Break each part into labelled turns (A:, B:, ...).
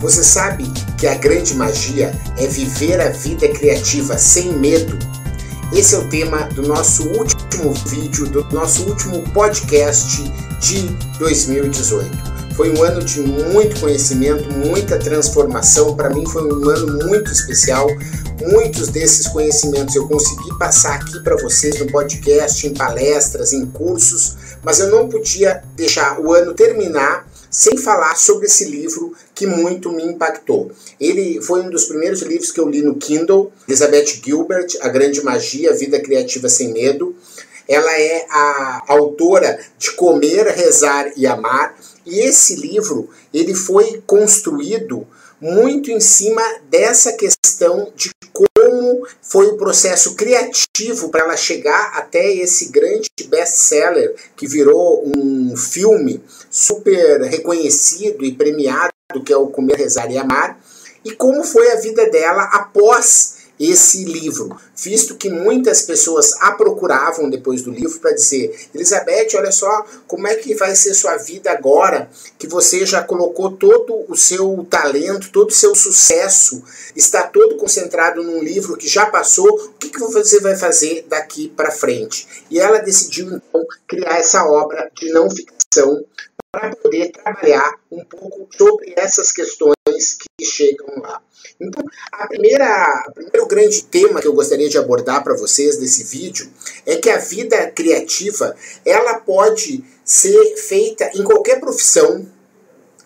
A: Você sabe que a grande magia é viver a vida criativa sem medo? Esse é o tema do nosso último vídeo, do nosso último podcast de 2018. Foi um ano de muito conhecimento, muita transformação. Para mim, foi um ano muito especial. Muitos desses conhecimentos eu consegui passar aqui para vocês no podcast, em palestras, em cursos, mas eu não podia deixar o ano terminar sem falar sobre esse livro que muito me impactou. Ele foi um dos primeiros livros que eu li no Kindle, Elizabeth Gilbert, A Grande Magia, Vida Criativa Sem Medo. Ela é a autora de Comer, Rezar e Amar, e esse livro ele foi construído muito em cima dessa questão de como foi o processo criativo para ela chegar até esse grande best-seller que virou um filme super reconhecido e premiado, que é o Comer, Rezar e Amar, e como foi a vida dela após esse livro, visto que muitas pessoas a procuravam depois do livro para dizer: Elizabeth, olha só como é que vai ser sua vida agora que você já colocou todo o seu talento, todo o seu sucesso, está todo concentrado num livro que já passou, o que, que você vai fazer daqui para frente? E ela decidiu então criar essa obra de não ficção para poder trabalhar um pouco sobre essas questões que chegam lá. Então, a primeira, o primeiro grande tema que eu gostaria de abordar para vocês nesse vídeo é que a vida criativa ela pode ser feita em qualquer profissão,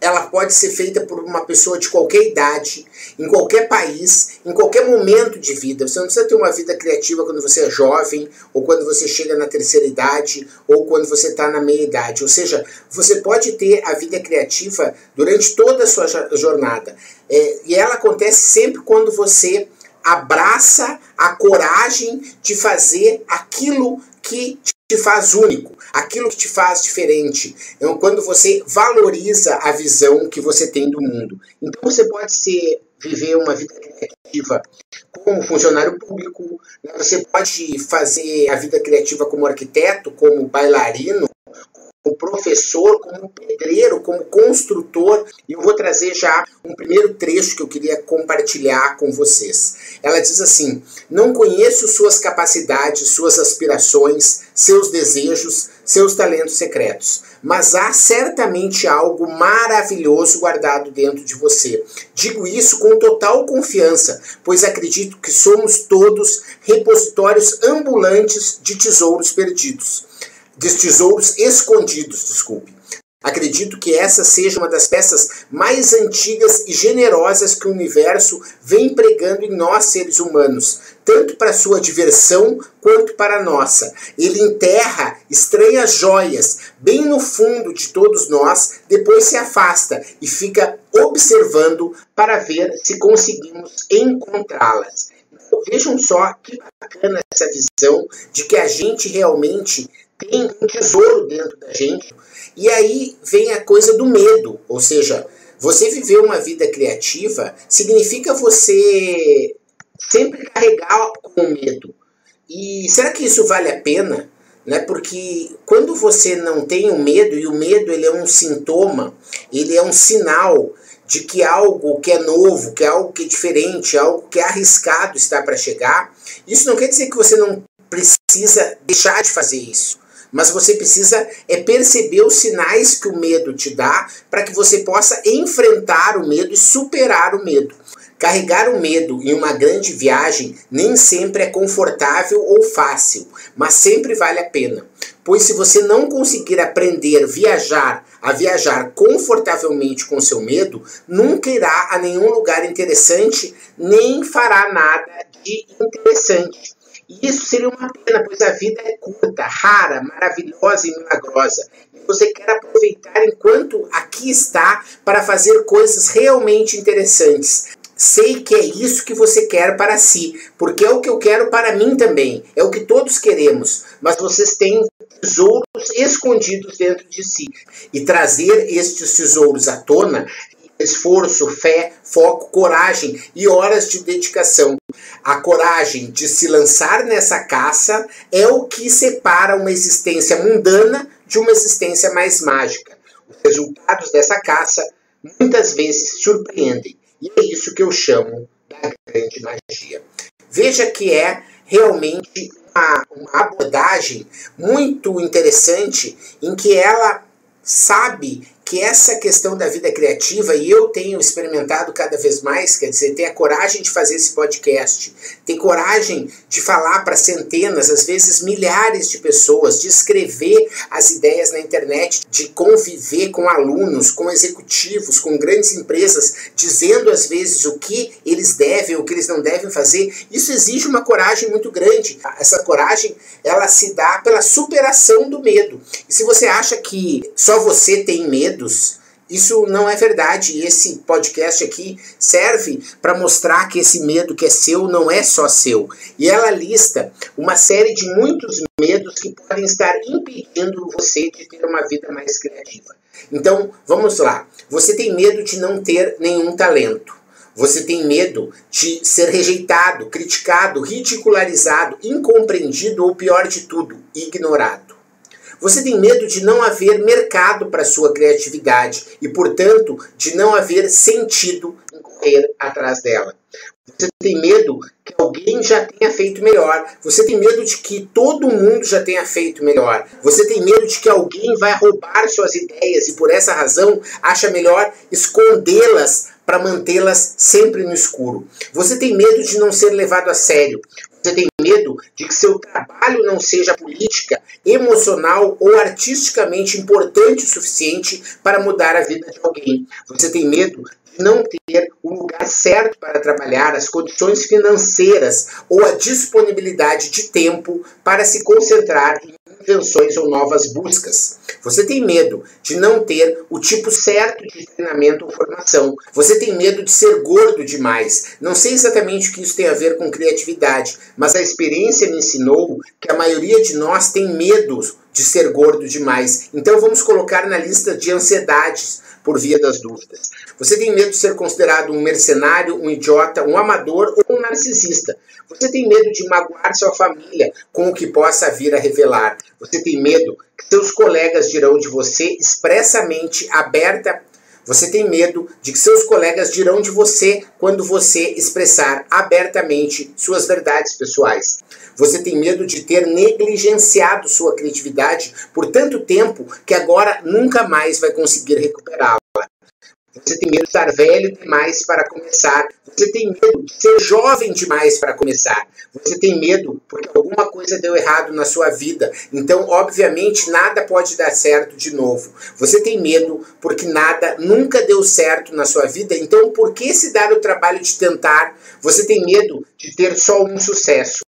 A: ela pode ser feita por uma pessoa de qualquer idade, em qualquer país, em qualquer momento de vida. Você não precisa ter uma vida criativa quando você é jovem, ou quando você chega na terceira idade, ou quando você está na meia idade. Ou seja, você pode ter a vida criativa durante toda a sua jornada. É, e ela acontece sempre quando você abraça a coragem de fazer aquilo que te faz único, aquilo que te faz diferente. Então, quando você valoriza a visão que você tem do mundo. Então você pode ser viver uma vida criativa como funcionário público, né? você pode fazer a vida criativa como arquiteto, como bailarino, como professor, como pedreiro, como construtor. E eu vou trazer já um primeiro trecho que eu queria compartilhar com vocês. Ela diz assim: Não conheço suas capacidades, suas aspirações, seus desejos, seus talentos secretos, mas há certamente algo maravilhoso guardado dentro de você. Digo isso com total confiança, pois acredito que somos todos repositórios ambulantes de tesouros perdidos de tesouros escondidos, desculpe. Acredito que essa seja uma das peças mais antigas e generosas que o universo vem pregando em nós seres humanos, tanto para sua diversão quanto para a nossa. Ele enterra estranhas joias bem no fundo de todos nós, depois se afasta e fica observando para ver se conseguimos encontrá-las. Então, vejam só que bacana essa visão de que a gente realmente tem um tesouro dentro da gente. E aí vem a coisa do medo, ou seja, você viver uma vida criativa significa você sempre carregar com medo. E será que isso vale a pena? Né? Porque quando você não tem o medo, e o medo ele é um sintoma, ele é um sinal de que algo que é novo, que é algo que é diferente, algo que é arriscado está para chegar, isso não quer dizer que você não precisa deixar de fazer isso mas você precisa é perceber os sinais que o medo te dá para que você possa enfrentar o medo e superar o medo. Carregar o medo em uma grande viagem nem sempre é confortável ou fácil, mas sempre vale a pena. Pois se você não conseguir aprender viajar, a viajar confortavelmente com seu medo, nunca irá a nenhum lugar interessante, nem fará nada de interessante. E isso seria uma pena, pois a vida é curta, rara, maravilhosa e milagrosa. E você quer aproveitar enquanto aqui está para fazer coisas realmente interessantes. Sei que é isso que você quer para si, porque é o que eu quero para mim também, é o que todos queremos, mas vocês têm tesouros escondidos dentro de si. E trazer estes tesouros à tona esforço, fé, foco, coragem e horas de dedicação. A coragem de se lançar nessa caça é o que separa uma existência mundana de uma existência mais mágica. Os resultados dessa caça muitas vezes surpreendem. E é isso que eu chamo da grande magia. Veja que é realmente uma, uma abordagem muito interessante em que ela sabe que essa questão da vida criativa, e eu tenho experimentado cada vez mais, quer dizer, ter a coragem de fazer esse podcast, ter coragem de falar para centenas, às vezes milhares de pessoas, de escrever as ideias na internet, de conviver com alunos, com executivos, com grandes empresas, dizendo às vezes o que eles devem, o que eles não devem fazer, isso exige uma coragem muito grande. Essa coragem, ela se dá pela superação do medo. E se você acha que só você tem medo, Isso não é verdade. E esse podcast aqui serve para mostrar que esse medo que é seu não é só seu. E ela lista uma série de muitos medos que podem estar impedindo você de ter uma vida mais criativa. Então, vamos lá. Você tem medo de não ter nenhum talento. Você tem medo de ser rejeitado, criticado, ridicularizado, incompreendido ou, pior de tudo, ignorado. Você tem medo de não haver mercado para sua criatividade e, portanto, de não haver sentido em correr atrás dela. Você tem medo que alguém já tenha feito melhor. Você tem medo de que todo mundo já tenha feito melhor. Você tem medo de que alguém vai roubar suas ideias e, por essa razão, acha melhor escondê-las para mantê-las sempre no escuro. Você tem medo de não ser levado a sério. Você tem de que seu trabalho não seja política, emocional ou artisticamente importante o suficiente para mudar a vida de alguém. Você tem medo de não ter o lugar certo para trabalhar, as condições financeiras ou a disponibilidade de tempo para se concentrar em invenções ou novas buscas. Você tem medo de não ter o tipo certo de treinamento ou formação. Você tem medo de ser gordo demais. Não sei exatamente o que isso tem a ver com criatividade, mas a experiência me ensinou que a maioria de nós tem medo de ser gordo demais. Então vamos colocar na lista de ansiedades por via das dúvidas. Você tem medo de ser considerado um mercenário, um idiota, um amador ou um narcisista. Você tem medo de magoar sua família com o que possa vir a revelar. Você tem medo que seus colegas dirão de você expressamente, aberta você tem medo de que seus colegas dirão de você quando você expressar abertamente suas verdades pessoais. Você tem medo de ter negligenciado sua criatividade por tanto tempo que agora nunca mais vai conseguir recuperá-la. Você tem medo de estar velho demais para começar. Você tem medo de ser jovem demais para começar. Você tem medo porque alguma coisa deu errado na sua vida. Então, obviamente, nada pode dar certo de novo. Você tem medo porque nada nunca deu certo na sua vida. Então, por que se dar o trabalho de tentar? Você tem medo de ter só um sucesso.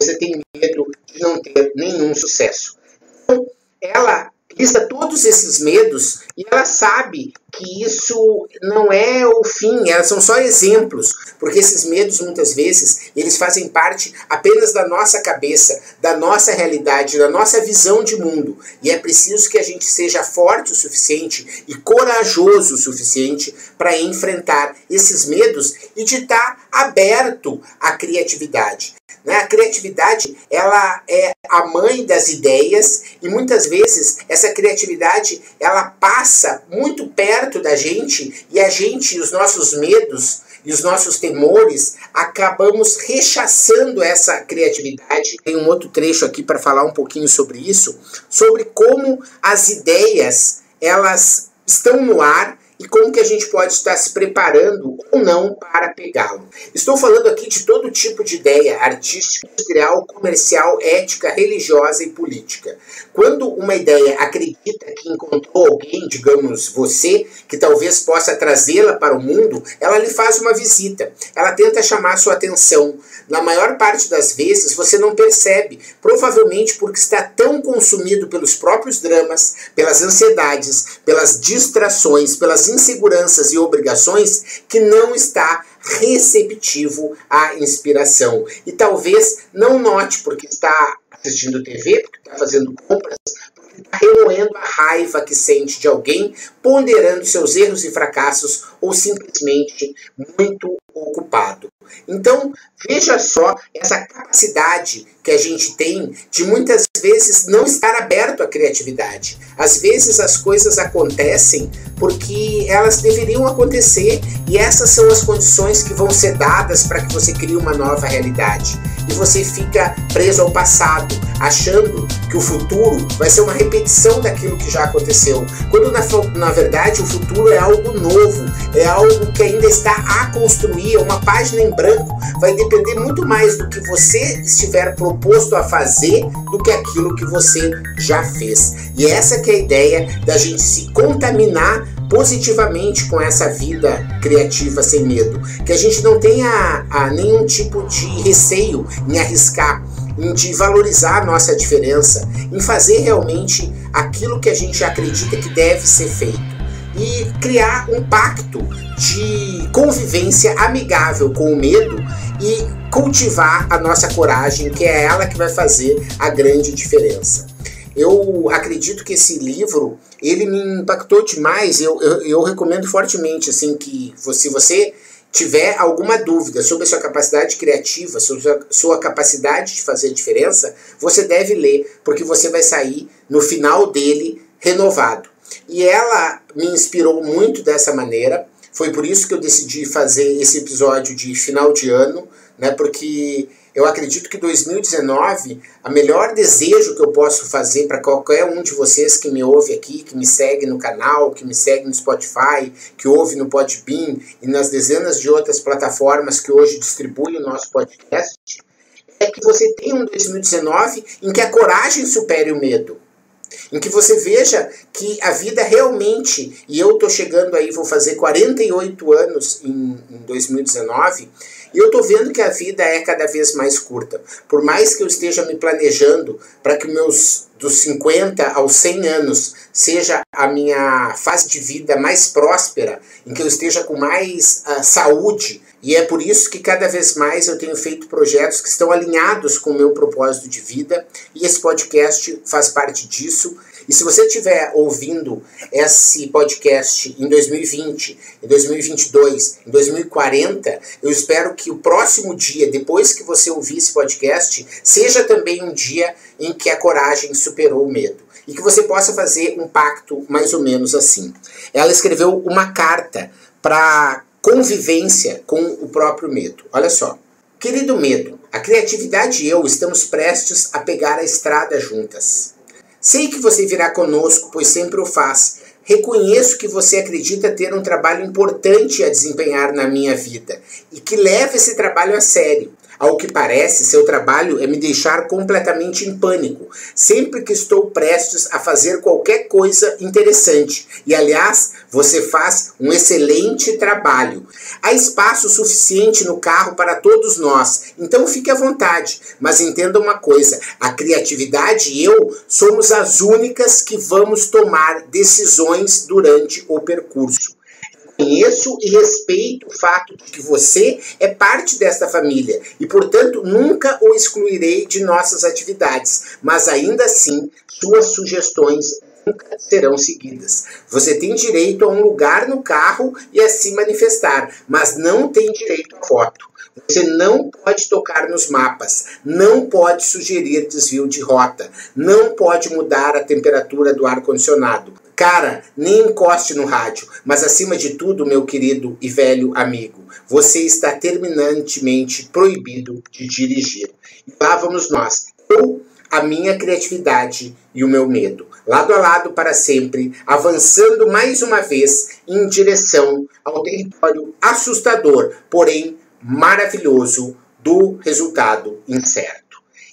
A: Você tem medo de não ter nenhum sucesso. Então, ela lista todos esses medos e ela sabe que isso não é o fim, elas são só exemplos, porque esses medos muitas vezes eles fazem parte apenas da nossa cabeça, da nossa realidade, da nossa visão de mundo, e é preciso que a gente seja forte o suficiente e corajoso o suficiente para enfrentar esses medos e de estar aberto à criatividade. Né? A criatividade ela é a mãe das ideias e muitas vezes essa criatividade ela passa muito perto da gente e a gente, os nossos medos e os nossos temores, acabamos rechaçando essa criatividade. Tem um outro trecho aqui para falar um pouquinho sobre isso, sobre como as ideias elas estão no ar e como que a gente pode estar se preparando ou não para pegá-lo. Estou falando aqui de todo tipo de ideia artística, industrial, comercial, ética, religiosa e política. Quando uma ideia acredita que encontrou alguém, digamos você, que talvez possa trazê-la para o mundo, ela lhe faz uma visita. Ela tenta chamar sua atenção. Na maior parte das vezes você não percebe, provavelmente porque está tão consumido pelos próprios dramas, pelas ansiedades, pelas distrações, pelas inseguranças e obrigações que não está receptivo à inspiração. E talvez não note porque está assistindo TV, porque está fazendo compras, porque que está remoendo a raiva que sente de alguém, ponderando seus erros e fracassos ou simplesmente muito ocupado. Então, veja só essa capacidade que a gente tem de muitas vezes não estar aberto à criatividade. Às vezes as coisas acontecem porque elas deveriam acontecer e essas são as condições que vão ser dadas para que você crie uma nova realidade. E você fica preso ao passado, achando que o futuro vai ser uma repetição daquilo que já aconteceu. Quando na, na verdade o futuro é algo novo, é algo que ainda está a construir, é uma página em branco. Vai depender muito mais do que você estiver proposto a fazer do que aquilo que você já fez. E essa que é a ideia da gente se contaminar positivamente com essa vida criativa sem medo. Que a gente não tenha a, nenhum tipo de receio em arriscar, em de valorizar a nossa diferença, em fazer realmente aquilo que a gente acredita que deve ser feito e criar um pacto de convivência amigável com o medo e cultivar a nossa coragem, que é ela que vai fazer a grande diferença. Eu acredito que esse livro ele me impactou demais. Eu, eu, eu recomendo fortemente assim que se você tiver alguma dúvida sobre a sua capacidade criativa, sobre a sua capacidade de fazer diferença, você deve ler, porque você vai sair no final dele renovado. E ela me inspirou muito dessa maneira. Foi por isso que eu decidi fazer esse episódio de final de ano, né? Porque eu acredito que 2019, a melhor desejo que eu posso fazer para qualquer um de vocês que me ouve aqui, que me segue no canal, que me segue no Spotify, que ouve no Podbean e nas dezenas de outras plataformas que hoje distribuem o nosso podcast, é que você tenha um 2019 em que a coragem supere o medo. Em que você veja que a vida realmente, e eu estou chegando aí, vou fazer 48 anos em, em 2019, e eu estou vendo que a vida é cada vez mais curta. Por mais que eu esteja me planejando para que meus dos 50 aos 100 anos seja a minha fase de vida mais próspera, em que eu esteja com mais uh, saúde, e é por isso que cada vez mais eu tenho feito projetos que estão alinhados com o meu propósito de vida, e esse podcast faz parte disso. E se você estiver ouvindo esse podcast em 2020, em 2022, em 2040, eu espero que o próximo dia, depois que você ouvir esse podcast, seja também um dia em que a coragem superou o medo. E que você possa fazer um pacto mais ou menos assim. Ela escreveu uma carta para convivência com o próprio medo. Olha só. Querido medo, a criatividade e eu estamos prestes a pegar a estrada juntas. Sei que você virá conosco, pois sempre o faz. Reconheço que você acredita ter um trabalho importante a desempenhar na minha vida e que leva esse trabalho a sério. Ao que parece, seu trabalho é me deixar completamente em pânico, sempre que estou prestes a fazer qualquer coisa interessante. E aliás, você faz um excelente trabalho. Há espaço suficiente no carro para todos nós, então fique à vontade. Mas entenda uma coisa: a criatividade e eu somos as únicas que vamos tomar decisões durante o percurso conheço e respeito o fato de que você é parte desta família e, portanto, nunca o excluirei de nossas atividades, mas ainda assim, suas sugestões nunca serão seguidas. Você tem direito a um lugar no carro e a se manifestar, mas não tem direito a foto. Você não pode tocar nos mapas, não pode sugerir desvio de rota, não pode mudar a temperatura do ar-condicionado. Cara, nem encoste no rádio, mas acima de tudo, meu querido e velho amigo, você está terminantemente proibido de dirigir. E lá vamos nós. Eu, a minha criatividade e o meu medo, lado a lado para sempre, avançando mais uma vez em direção ao território assustador, porém maravilhoso do resultado incerto.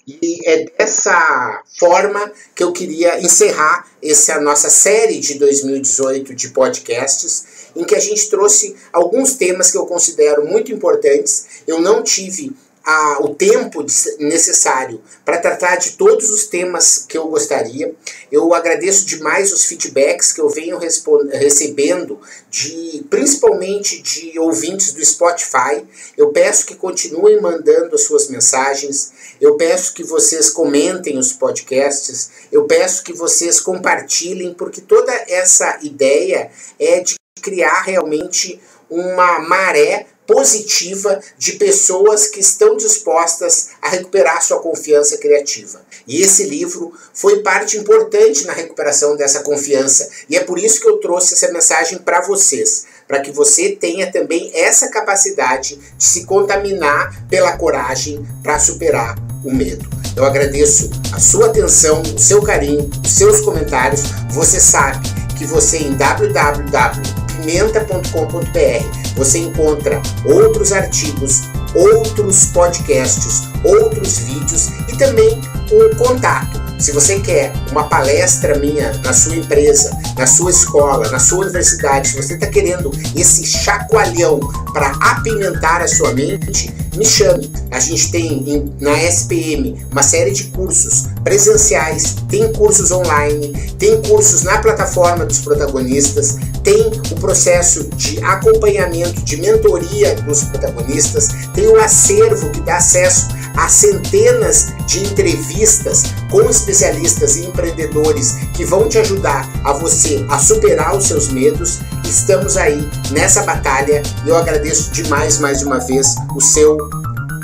A: E é dessa forma que eu queria encerrar essa nossa série de 2018 de podcasts, em que a gente trouxe alguns temas que eu considero muito importantes. Eu não tive a, o tempo necessário para tratar de todos os temas que eu gostaria. Eu agradeço demais os feedbacks que eu venho recebendo, de, principalmente de ouvintes do Spotify. Eu peço que continuem mandando as suas mensagens. Eu peço que vocês comentem os podcasts. Eu peço que vocês compartilhem, porque toda essa ideia é de criar realmente uma maré positiva de pessoas que estão dispostas a recuperar sua confiança criativa. E esse livro foi parte importante na recuperação dessa confiança. E é por isso que eu trouxe essa mensagem para vocês, para que você tenha também essa capacidade de se contaminar pela coragem para superar o medo. Eu agradeço a sua atenção, o seu carinho, os seus comentários. Você sabe que você em www.pimenta.com.br você encontra outros artigos, outros podcasts, outros vídeos e também o contato. Se você quer uma palestra minha na sua empresa, na sua escola, na sua universidade, se você está querendo esse chacoalhão para apimentar a sua mente, me chame. A gente tem na SPM uma série de cursos presenciais, tem cursos online, tem cursos na plataforma dos protagonistas, tem o processo de acompanhamento, de mentoria dos protagonistas, tem o acervo que dá acesso a centenas de entrevistas com especialistas e empreendedores que vão te ajudar a você a superar os seus medos. Estamos aí nessa batalha e eu agradeço demais mais uma vez o seu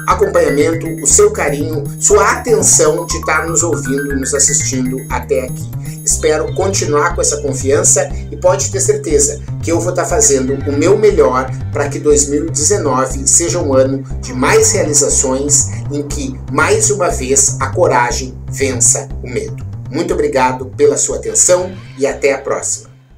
A: acompanhamento, o seu carinho, sua atenção de estar nos ouvindo e nos assistindo até aqui. Espero continuar com essa confiança e pode ter certeza que eu vou estar fazendo o meu melhor para que 2019 seja um ano de mais realizações em que, mais uma vez, a coragem vença o medo. Muito obrigado pela sua atenção e até a próxima.